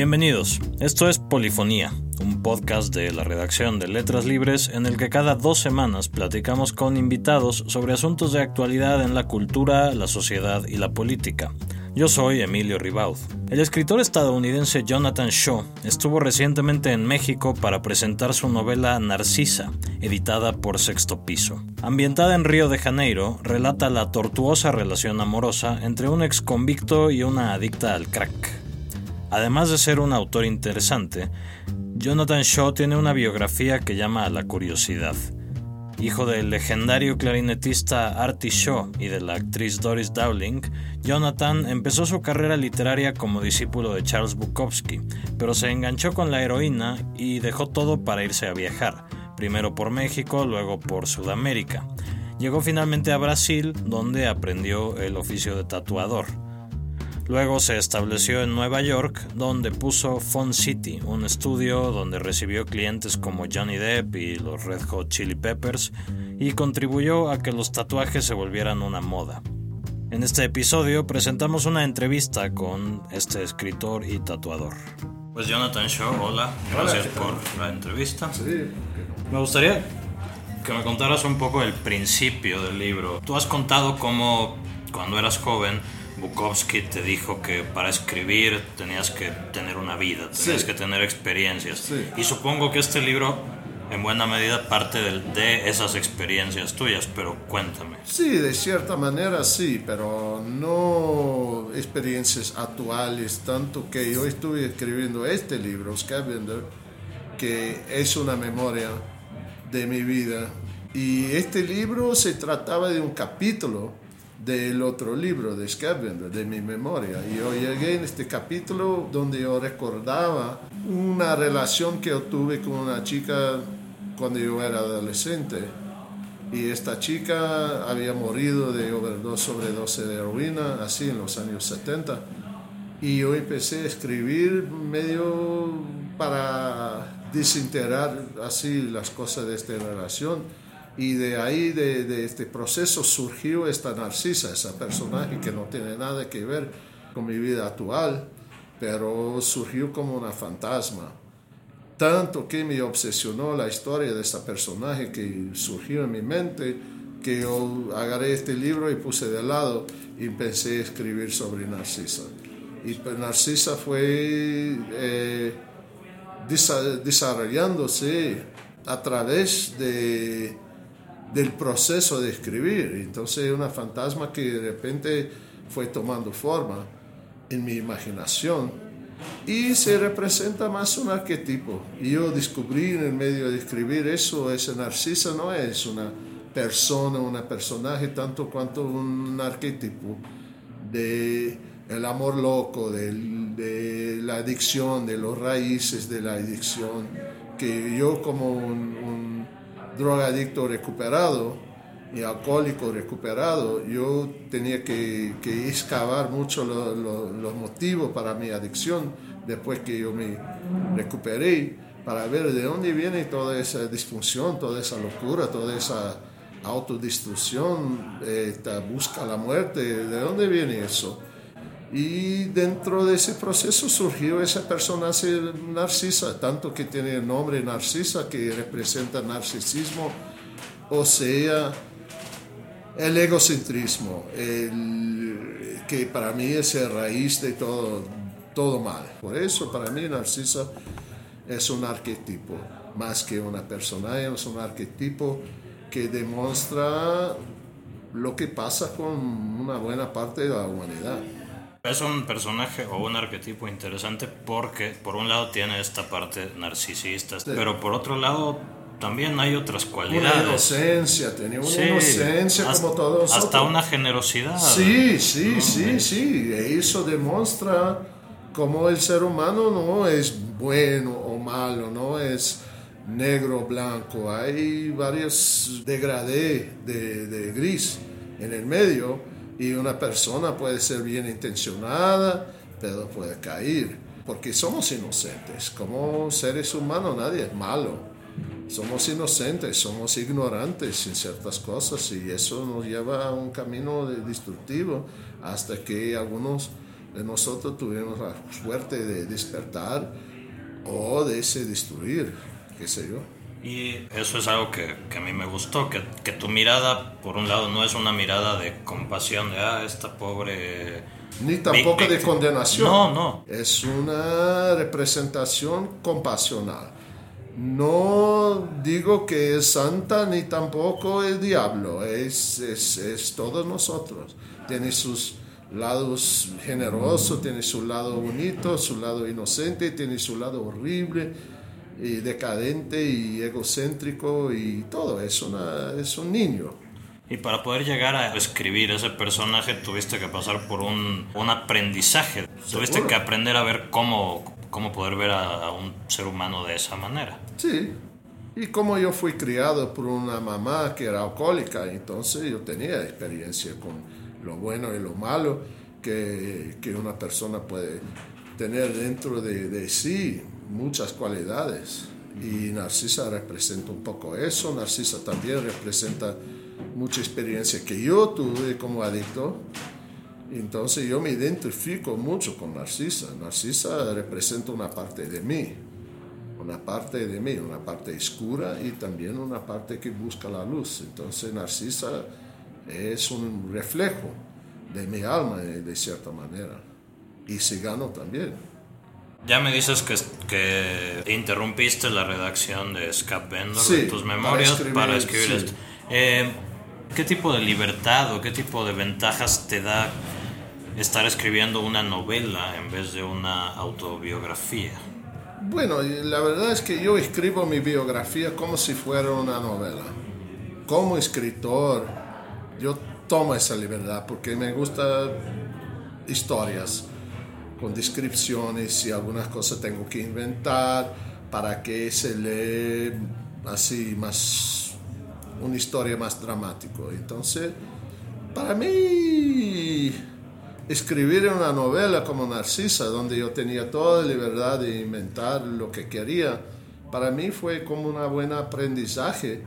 Bienvenidos, esto es Polifonía, un podcast de la redacción de Letras Libres en el que cada dos semanas platicamos con invitados sobre asuntos de actualidad en la cultura, la sociedad y la política. Yo soy Emilio Ribaud. El escritor estadounidense Jonathan Shaw estuvo recientemente en México para presentar su novela Narcisa, editada por Sexto Piso. Ambientada en Río de Janeiro, relata la tortuosa relación amorosa entre un ex convicto y una adicta al crack. Además de ser un autor interesante, Jonathan Shaw tiene una biografía que llama a la curiosidad. Hijo del legendario clarinetista Artie Shaw y de la actriz Doris Dowling, Jonathan empezó su carrera literaria como discípulo de Charles Bukowski, pero se enganchó con la heroína y dejó todo para irse a viajar, primero por México, luego por Sudamérica. Llegó finalmente a Brasil, donde aprendió el oficio de tatuador. Luego se estableció en Nueva York, donde puso Fun City, un estudio donde recibió clientes como Johnny Depp y los Red Hot Chili Peppers, y contribuyó a que los tatuajes se volvieran una moda. En este episodio presentamos una entrevista con este escritor y tatuador. Pues Jonathan Shaw, hola, gracias por la entrevista. Me gustaría que me contaras un poco el principio del libro. Tú has contado cómo cuando eras joven Bukowski te dijo que para escribir tenías que tener una vida, tenías que tener experiencias. Y supongo que este libro en buena medida parte de, esas experiencias tuyas, pero cuéntame. Sí, de cierta manera sí, pero no experiencias actuales, tanto que yo estuve escribiendo este libro, Scavenger, que es una memoria de mi vida. Y este libro se trataba de un capítulo del otro libro de Scavenger, de mi memoria. Y yo llegué en este capítulo donde yo recordaba una relación que yo tuve con una chica cuando yo era adolescente. Y esta chica había morido de overdose, sobredosis de heroína, así en los años 70. Y yo empecé a escribir medio para desintegrar así las cosas de esta relación y de ahí, de, este proceso, surgió esta Narcisa, esa personaje que no tiene nada que ver con mi vida actual, pero surgió como una fantasma. Tanto que me obsesionó la historia de esta personaje que surgió en mi mente, que yo agarré este libro y puse de lado y empecé a escribir sobre Narcisa. Y pues Narcisa fue eh, desarrollándose a través de del proceso de escribir. Entonces una fantasma que de repente fue tomando forma en mi imaginación y se representa más un arquetipo. Y yo descubrí en el medio de escribir eso, ese Narcisa no es una persona, una personaje, tanto cuanto un arquetipo de el amor loco, de, la adicción, de los raíces de la adicción, que yo como un drogadicto recuperado y alcohólico recuperado, yo tenía que, que excavar mucho los motivos para mi adicción después que yo me recuperé, para ver de dónde viene toda esa disfunción, toda esa locura, toda esa autodestrucción, esta busca la muerte, ¿de dónde viene eso? Y dentro de ese proceso surgió esa persona narcisa, tanto que tiene el nombre narcisa, que representa narcisismo, o sea, el egocentrismo, el, que para mí es la raíz de todo, todo mal. Por eso para mí narcisa es un arquetipo, más que una persona, es un arquetipo que demuestra lo que pasa con una buena parte de la humanidad. Es un personaje o un arquetipo interesante porque por un lado tiene esta parte narcisista, pero por otro lado también hay otras cualidades. Una inocencia, tenía una inocencia como todos Hasta una generosidad. Sí, sí, sí, sí. Eso demuestra cómo el ser humano no es bueno o malo, no es negro o blanco. Hay varios degradés de, de gris en el medio y una persona puede ser bien intencionada, pero puede caer, porque somos inocentes. Como seres humanos nadie es malo. Somos inocentes, somos ignorantes en ciertas cosas y eso nos lleva a un camino destructivo hasta que algunos nosotros tuvimos la suerte de despertar o de ese destruir, qué sé yo. Y eso es algo que, que a mí me gustó, que, que, tu mirada, por un lado, no es una mirada de compasión, de, ah, esta pobre... Ni tampoco de condenación. No, no. Es una representación compasional. No digo que es santa ni tampoco el diablo, es, es, es todos nosotros. Tiene sus lados generosos, tiene su lado bonito, su lado inocente, tiene su lado horrible y decadente y egocéntrico y todo, es, una, es un niño. Y para poder llegar a escribir ese personaje tuviste que pasar por un, un aprendizaje, tuviste que aprender a ver cómo, cómo poder ver a, a un ser humano de esa manera. Sí, y como yo fui criado por una mamá que era alcohólica, entonces yo tenía experiencia con lo bueno y lo malo que, que una persona puede tener dentro de, de, sí muchas cualidades. Y Narcisa representa un poco eso. Narcisa también representa mucha experiencia que yo tuve como adicto. Entonces yo me identifico mucho con Narcisa. Narcisa representa una parte de mí, una parte de mí, una parte oscura y también una parte que busca la luz. Entonces Narcisa es un reflejo de mi alma de cierta manera. Y Cigano también. Ya me dices que, que interrumpiste la redacción de Scap Vendor de tus memorias para escribir, esto. Eh, ¿Qué tipo de libertad o qué tipo de ventajas te da estar escribiendo una novela en vez de una autobiografía? Bueno, la verdad es que yo escribo mi biografía como si fuera una novela. Como escritor, yo tomo esa libertad porque me gustan historias con descripciones y algunas cosas tengo que inventar para que se lee así más una historia más dramática. Entonces, para mí escribir una novela como Narcisa, donde yo tenía toda la libertad de inventar lo que quería, para mí fue como un buen aprendizaje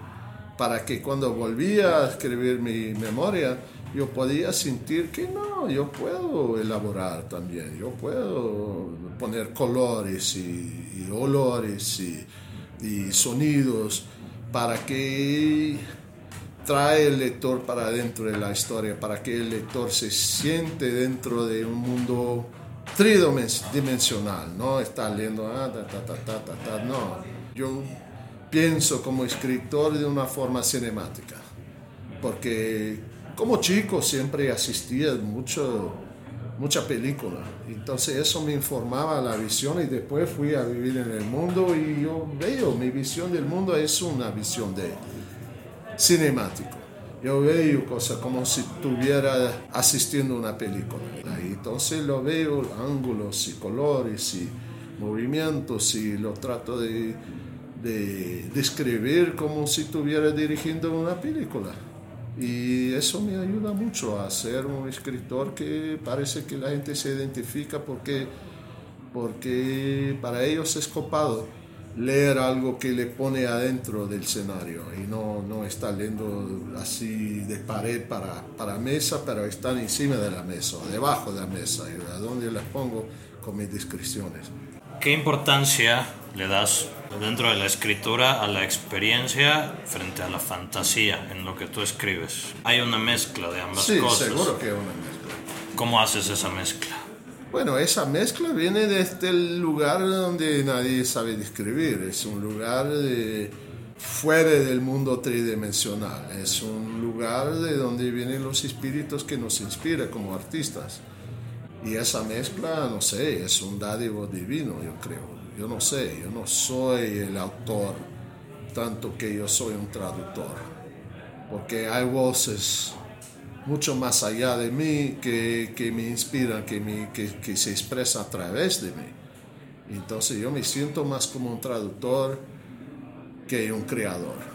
para que cuando volvía a escribir mi memoria, yo podía sentir que no, yo puedo elaborar también, yo puedo poner colores y, olores y, y, sonidos para que trae el lector para dentro de la historia, para que el lector se siente dentro de un mundo tridimensional, no está leyendo, ah, ta, ta, ta, ta, ta, no. Yo pienso como escritor de una forma cinemática, porque como chico siempre asistía mucho, mucha película, entonces eso me informaba la visión y después fui a vivir en el mundo y yo veo, mi visión del mundo es una visión de cinemático. Yo veo cosas como si estuviera asistiendo a una película. Entonces lo veo, ángulos y colores y movimientos y lo trato de de describir como si estuviera dirigiendo una película. Y eso me ayuda mucho a ser un escritor que parece que la gente se identifica porque, porque para ellos es copado leer algo que le pone adentro del escenario y no, no está leyendo así de pared para, para mesa, pero están encima de la mesa, debajo de la mesa, y a donde las pongo con mis descripciones. ¿Qué importancia le das dentro de la escritura a la experiencia frente a la fantasía en lo que tú escribes? Hay una mezcla de ambas sí, cosas. seguro que hay una mezcla. ¿Cómo haces esa mezcla? Bueno, esa mezcla viene desde el lugar donde nadie sabe describir. Es un lugar de, fuera del mundo tridimensional. Es un lugar de donde vienen los espíritus que nos inspiran como artistas. Y esa mezcla, no sé, es un dádivo divino, yo creo. Yo no sé, yo no soy el autor, tanto que yo soy un traductor. Porque hay voces mucho más allá de mí que, que me inspiran, que, me, que, se expresan a través de mí. Entonces yo me siento más como un traductor que un creador.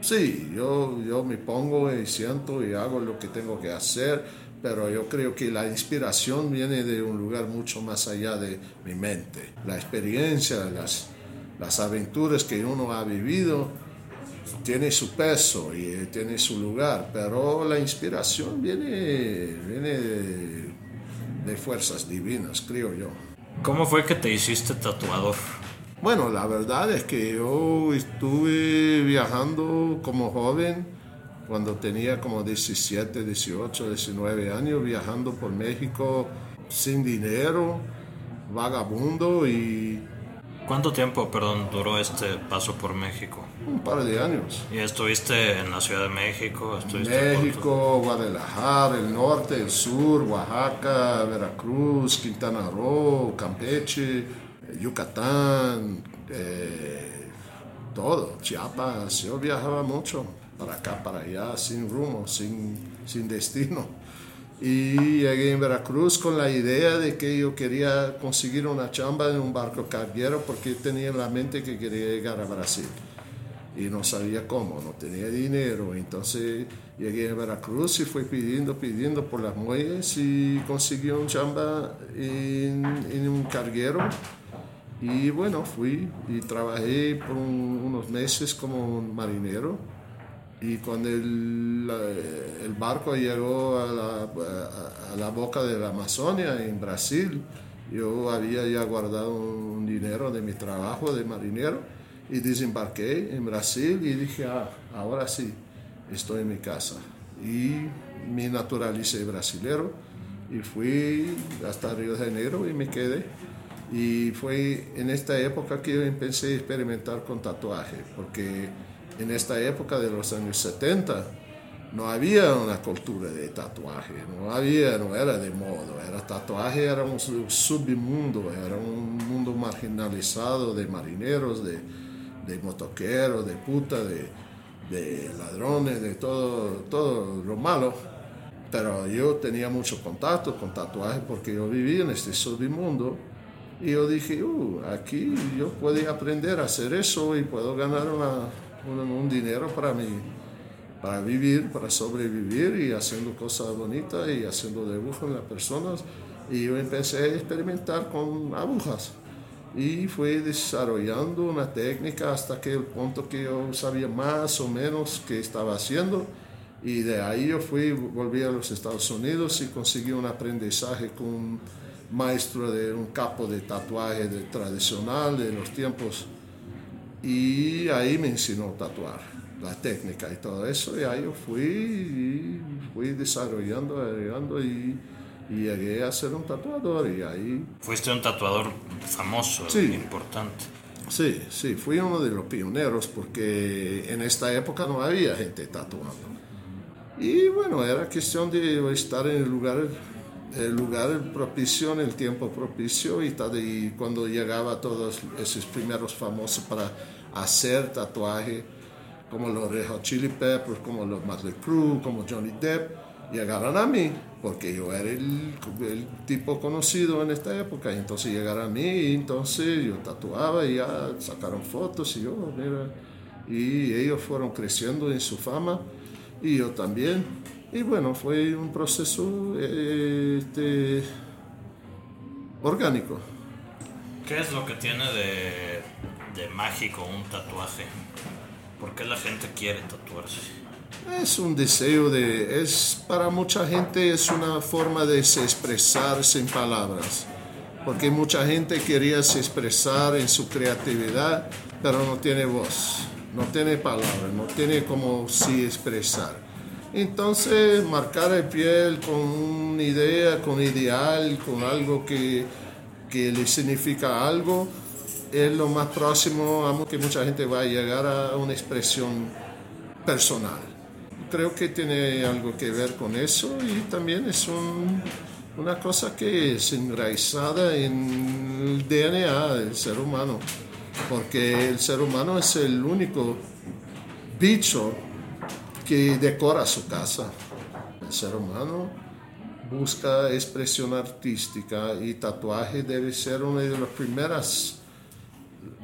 Sí, yo, yo me pongo y siento y hago lo que tengo que hacer pero yo creo que la inspiración viene de un lugar mucho más allá de mi mente. La experiencia, las, las aventuras que uno ha vivido, tiene su peso y tiene su lugar, pero la inspiración viene, viene de fuerzas divinas, creo yo. ¿Cómo fue que te hiciste tatuador? Bueno, la verdad es que yo estuve viajando como joven, cuando tenía como 17, 18, 19 años, viajando por México sin dinero, vagabundo y... ¿Cuánto tiempo, perdón, duró este paso por México? Un par de años. ¿Y estuviste en la Ciudad de México? México, Guadalajara, el norte, el sur, Oaxaca, Veracruz, Quintana Roo, Campeche, Yucatán, eh, todo, Chiapas. Yo viajaba mucho para acá, para allá, sin rumbo, sin, sin destino. Y llegué en Veracruz con la idea de que yo quería conseguir una chamba en un barco carguero porque tenía en la mente que quería llegar a Brasil. Y no sabía cómo, no tenía dinero. Entonces llegué a Veracruz y fui pidiendo, pidiendo por las muelles y conseguí un chamba en, en un carguero. Y bueno, fui y trabajé por unos meses como marinero y cuando el, el barco llegó a la, a la, boca de la Amazonia, en Brasil, yo había ya guardado un dinero de mi trabajo de marinero y desembarqué en Brasil y dije, ah, ahora sí, estoy en mi casa. Y me naturalicé brasilero y fui hasta Río de Janeiro y me quedé. Y fue en esta época que yo empecé a experimentar con tatuaje, porque en esta época de los años 70 no había una cultura de tatuaje, no había, no era de moda, era tatuaje era un submundo, era un mundo marginalizado de marineros, de, de motoqueros, de puta, de, de ladrones, de todo, todo lo malo. Pero yo tenía mucho contacto con tatuaje porque yo vivía en este submundo y yo dije, uh, aquí yo puedo aprender a hacer eso y puedo ganar una, un, dinero para mí, para vivir, para sobrevivir y haciendo cosas bonitas y haciendo dibujos en las personas. Y yo empecé a experimentar con agujas y fui desarrollando una técnica hasta que el punto que yo sabía más o menos qué estaba haciendo. Y de ahí yo fui, volví a los Estados Unidos y conseguí un aprendizaje con un maestro de un capo de tatuaje de, tradicional de los tiempos y ahí me enseñó a tatuar, la técnica y todo eso. Y ahí yo fui, y fui desarrollando, agregando y, y, llegué a ser un tatuador. Y ahí... Fuiste un tatuador famoso, sí, importante. Sí, sí, fui uno de los pioneros porque en esta época no había gente tatuando. Y bueno, era cuestión de estar en el lugar el lugar propicio, el tiempo propicio y, y cuando llegaba todos esos primeros famosos para hacer tatuaje, como los Red Hot Chili Peppers, como los Mötley Crue, como Johnny Depp, llegaron a mí, porque yo era el, el, tipo conocido en esta época, entonces llegaron a mí, y entonces yo tatuaba y ya sacaron fotos y yo, mira, y ellos fueron creciendo en su fama y yo también. Y bueno, fue un proceso este, orgánico. ¿Qué es lo que tiene de, de mágico un tatuaje? ¿Por qué la gente quiere tatuarse? Es un deseo de, es para mucha gente es una forma de se expresar sin palabras, porque mucha gente quería se expresar en su creatividad, pero no tiene voz, no tiene palabras, no tiene como si expresar. Entonces, marcar el piel con una idea, con ideal, con algo que, que le significa algo, es lo más próximo a que mucha gente va a llegar a una expresión personal. Creo que tiene algo que ver con eso y también es un, una cosa que es enraizada en el DNA del ser humano, porque el ser humano es el único bicho que decora su casa. El ser humano busca expresión artística y tatuaje debe ser una de las primeras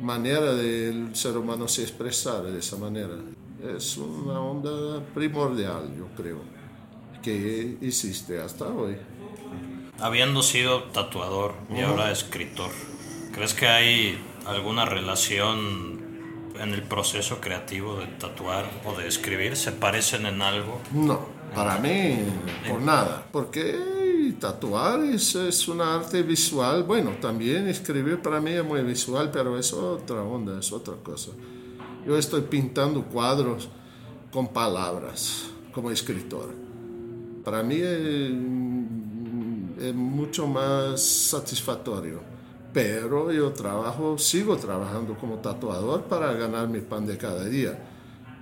maneras del ser humano se expresar de esa manera. Es una onda primordial, yo creo, que existe hasta hoy. Habiendo sido tatuador y ahora escritor, ¿crees que hay alguna relación en el proceso creativo de tatuar o de escribir? ¿Se parecen en algo? No, para mí, por nada. Porque tatuar es, es una arte visual. Bueno, también escribir para mí es muy visual, pero es otra onda, es otra cosa. Yo estoy pintando cuadros con palabras como escritor. Para mí es, es mucho más satisfactorio. Pero yo trabajo, sigo trabajando como tatuador para ganar mi pan de cada día.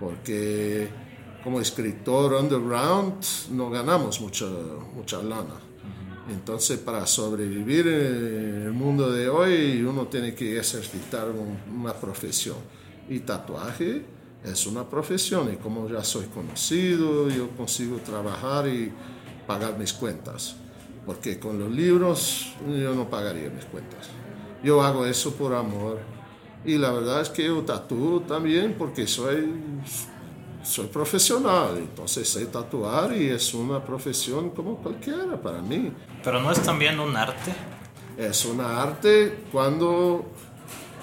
Porque como escritor underground no ganamos mucha, mucha lana. Entonces, para sobrevivir en el mundo de hoy, uno tiene que ejercitar una profesión. Y tatuaje es una profesión. Y como ya soy conocido, yo consigo trabajar y pagar mis cuentas. Porque con los libros yo no pagaría mis cuentas. Yo hago eso por amor. Y la verdad es que yo tatúo también porque soy soy profesional, entonces sé tatuar y es una profesión como cualquiera para mí. Pero no es también un arte. Es un arte cuando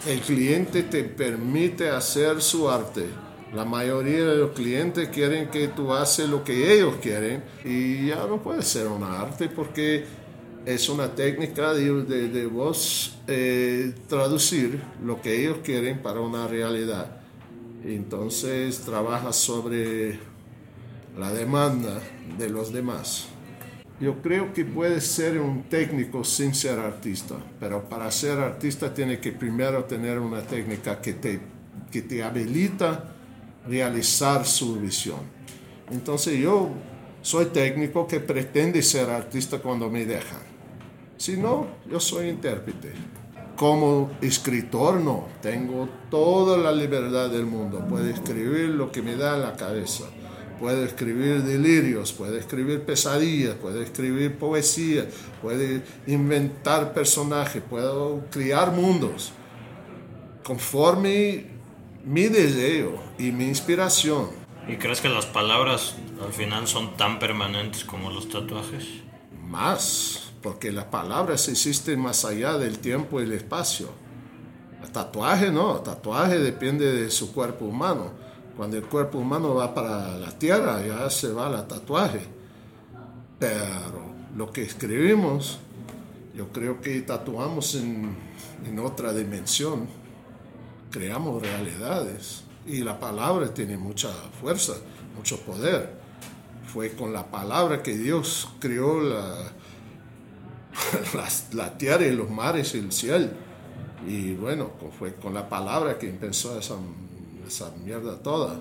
el cliente te permite hacer su arte. La mayoría de los clientes quieren que tú haces lo que ellos quieren y ya no puede ser un arte porque es una técnica de, de, de vos eh, traducir lo que ellos quieren para una realidad. Entonces trabaja sobre la demanda de los demás. Yo creo que puede ser un técnico sin ser artista, pero para ser artista tiene que primero tener una técnica que te, que te habilita realizar su visión. Entonces yo soy técnico que pretende ser artista cuando me dejan. Si no, yo soy intérprete. Como escritor no, tengo toda la libertad del mundo. Puedo escribir lo que me da la cabeza. Puedo escribir delirios, puedo escribir pesadillas, puedo escribir poesía, puedo inventar personajes, puedo crear mundos. Conforme mi deseo y mi inspiración. ¿Y crees que las palabras al final son tan permanentes como los tatuajes? Más porque las palabras existen más allá del tiempo y el espacio. El tatuaje no, el tatuaje depende de su cuerpo humano. Cuando el cuerpo humano va para la tierra, ya se va al tatuaje. Pero lo que escribimos, yo creo que tatuamos en, en otra dimensión, creamos realidades. Y la palabra tiene mucha fuerza, mucho poder. Fue con la palabra que Dios creó la, la, tierra y los mares y el cielo. Y bueno, fue con la palabra que empezó esa, esa mierda toda.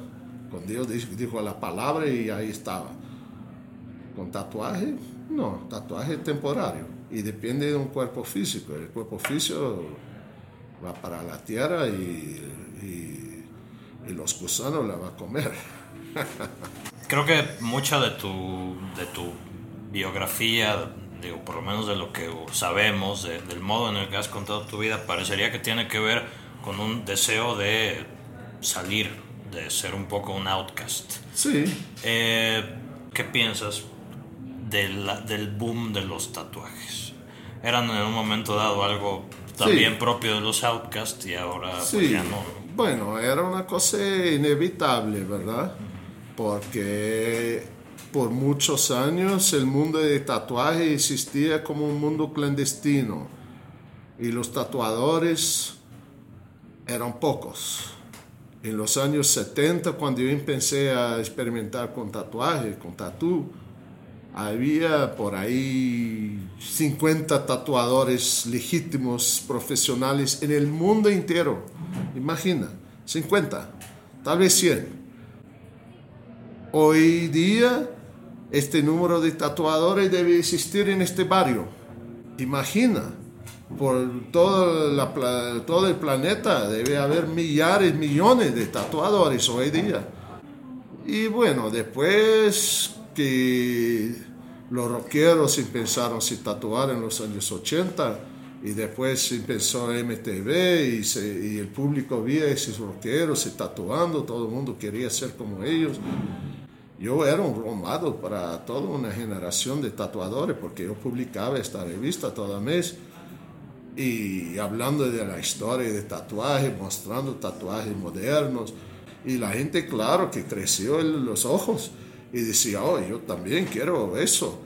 Con Dios dijo la palabra y ahí estaba. Con tatuaje, no, tatuaje temporario. Y depende de un cuerpo físico. El cuerpo físico va para la tierra y, y, y los gusanos la va a comer. Creo que mucha de tu, de tu biografía digo, por lo menos de lo que sabemos, del modo en el que has contado tu vida, parecería que tiene que ver con un deseo de salir, de ser un poco un outcast. Sí. Eh, ¿Qué piensas del, del boom de los tatuajes? Eran en un momento dado algo también propio de los outcasts y ahora pues, ya no. Bueno, era una cosa inevitable, ¿verdad? Porque por muchos años el mundo de tatuaje existía como un mundo clandestino y los tatuadores eran pocos. En los años 70, cuando yo empecé a experimentar con tatuaje, con tatú, había por ahí 50 tatuadores legítimos, profesionales en el mundo entero. Imagina, 50, tal vez 100. Hoy día este número de tatuadores debe existir en este barrio. Imagina, por todo, la, todo el planeta debe haber millares, millones de tatuadores hoy día. Y bueno, después que los rockeros empezaron a tatuar en los años 80 y después empezó MTV y, y el público veía a esos rockeros se tatuando, todo el mundo quería ser como ellos. Yo era un role para toda una generación de tatuadores porque yo publicaba esta revista todo mes y hablando de la historia de tatuajes, mostrando tatuajes modernos. Y la gente, claro, que creció en los ojos y decía, oh, yo también quiero eso.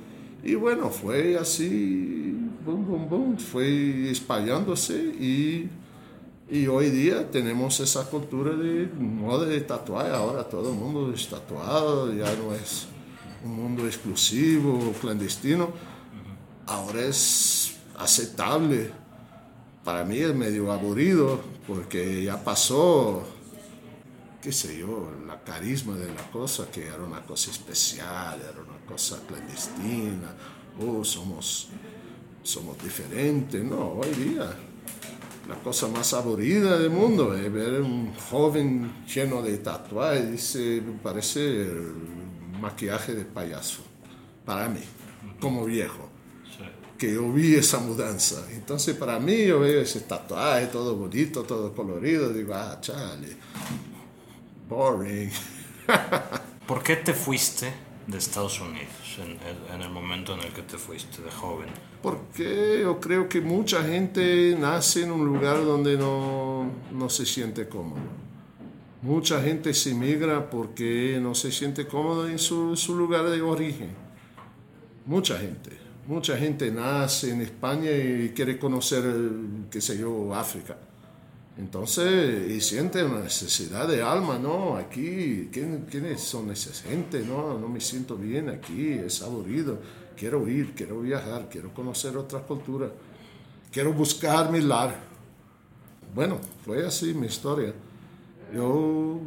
Y bueno, fue así, boom, boom, boom, fue espallándose y, y hoy día tenemos esa cultura de moda de tatuaje. Ahora todo el mundo es tatuado, ya no es un mundo exclusivo, clandestino. Ahora es aceptable. Para mí es medio aburrido porque ya pasó qué sé yo, la carisma de la cosa, que era una cosa especial, era una cosa clandestina, oh, somos, somos diferentes. No, hoy día la cosa más aburrida del mundo es ver un joven lleno de tatuajes, dice, parece maquillaje de payaso, para mí, como viejo. Que yo vi esa mudanza. Entonces, para mí, yo veo ese tatuaje todo bonito, todo colorido. Digo, ah, chale, boring. ¿Por qué te fuiste de Estados Unidos en, el momento en el que te fuiste de joven? Porque yo creo que mucha gente nace en un lugar donde no, no se siente cómodo. Mucha gente se migra porque no se siente cómodo en su, su lugar de origen. Mucha gente. Mucha gente nace en España y quiere conocer, qué sé yo, África entonces, y siente una necesidad de alma, ¿no? Aquí, ¿quiénes son esa gente? No, no me siento bien aquí, es aburrido. Quiero ir, quiero viajar, quiero conocer otra cultura, quiero buscar mi lar. Bueno, fue así mi historia. Yo,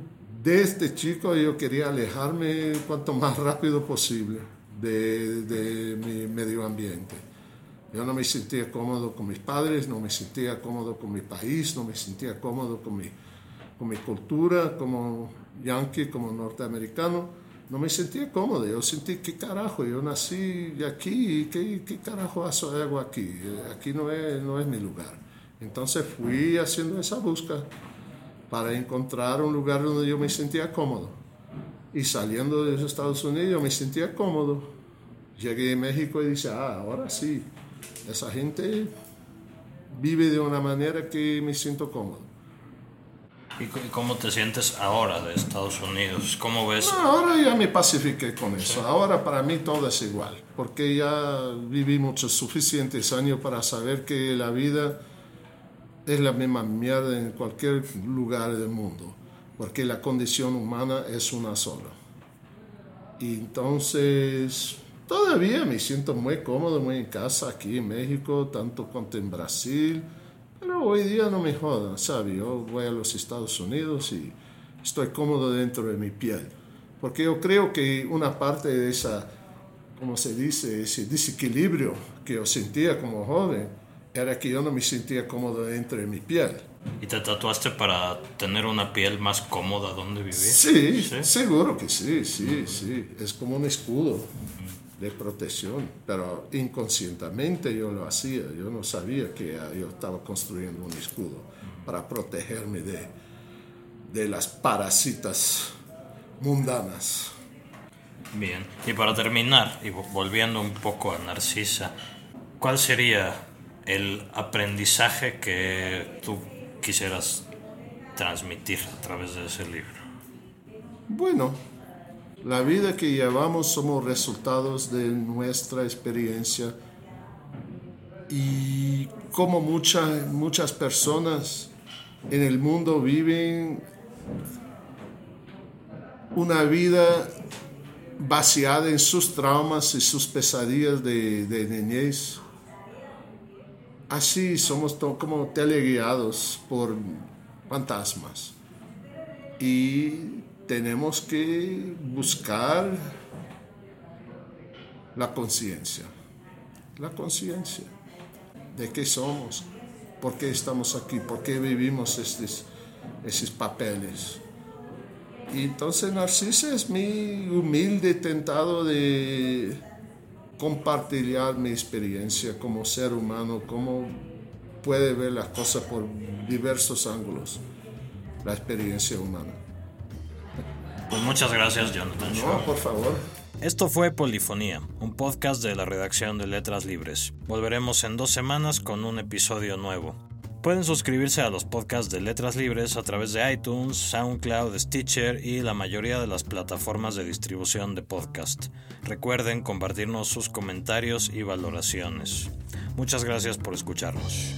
desde chico, yo quería alejarme cuanto más rápido posible de, de mi medio ambiente yo no me sentía cómodo con mis padres, no me sentía cómodo con mi país, no me sentía cómodo con mi, con mi cultura como yankee, como norteamericano. No me sentía cómodo. Yo sentí, ¿qué carajo? Yo nací aquí, ¿qué, qué carajo hago aquí? Aquí no es, no es mi lugar. Entonces fui haciendo esa búsqueda para encontrar un lugar donde yo me sentía cómodo. Y saliendo de los Estados Unidos yo me sentía cómodo. Llegué a México y dije, ah, ahora sí, esa gente vive de una manera que me siento cómodo. ¿Y cómo te sientes ahora de Estados Unidos? ¿Cómo ves? ahora ya me pacifiqué con eso. Ahora para mí todo es igual, porque ya viví muchos suficientes años para saber que la vida es la misma mierda en cualquier lugar del mundo, porque la condición humana es una sola. Y entonces Todavía me siento muy cómodo, muy en casa aquí en México, tanto cuanto en Brasil, pero hoy día no me jodan, ¿sabes? Yo voy a los Estados Unidos y estoy cómodo dentro de mi piel, porque yo creo que una parte de esa, como se dice, ese desequilibrio que yo sentía como joven, era que yo no me sentía cómodo dentro de mi piel. ¿Y te tatuaste para tener una piel más cómoda donde vivir? Sí, ¿Sí? seguro que sí, sí, sí. Es como un escudo de protección, pero inconscientemente yo lo hacía, yo no sabía que yo estaba construyendo un escudo para protegerme de, de las parasitas mundanas. Bien, y para terminar, y volviendo un poco a Narcisa, ¿cuál sería el aprendizaje que tú quisieras transmitir a través de ese libro? Bueno, la vida que llevamos somos resultados de nuestra experiencia y como muchas muchas personas en el mundo viven una vida vaciada en sus traumas y sus pesadillas de, de niñez. Así somos como teleguiados por fantasmas. Y tenemos que buscar la conciencia, la conciencia de qué somos, por qué estamos aquí, por qué vivimos estos, esos papeles. Y entonces Narcisa es mi humilde tentado de compartir mi experiencia como ser humano, cómo puede ver las cosas por diversos ángulos, la experiencia humana. Pues muchas gracias, Jonathan. No, por favor. Esto fue Polifonía, un podcast de la redacción de Letras Libres. Volveremos en dos semanas con un episodio nuevo. Pueden suscribirse a los podcasts de Letras Libres a través de iTunes, SoundCloud, Stitcher y la mayoría de las plataformas de distribución de podcast. Recuerden compartirnos sus comentarios y valoraciones. Muchas gracias por escucharnos.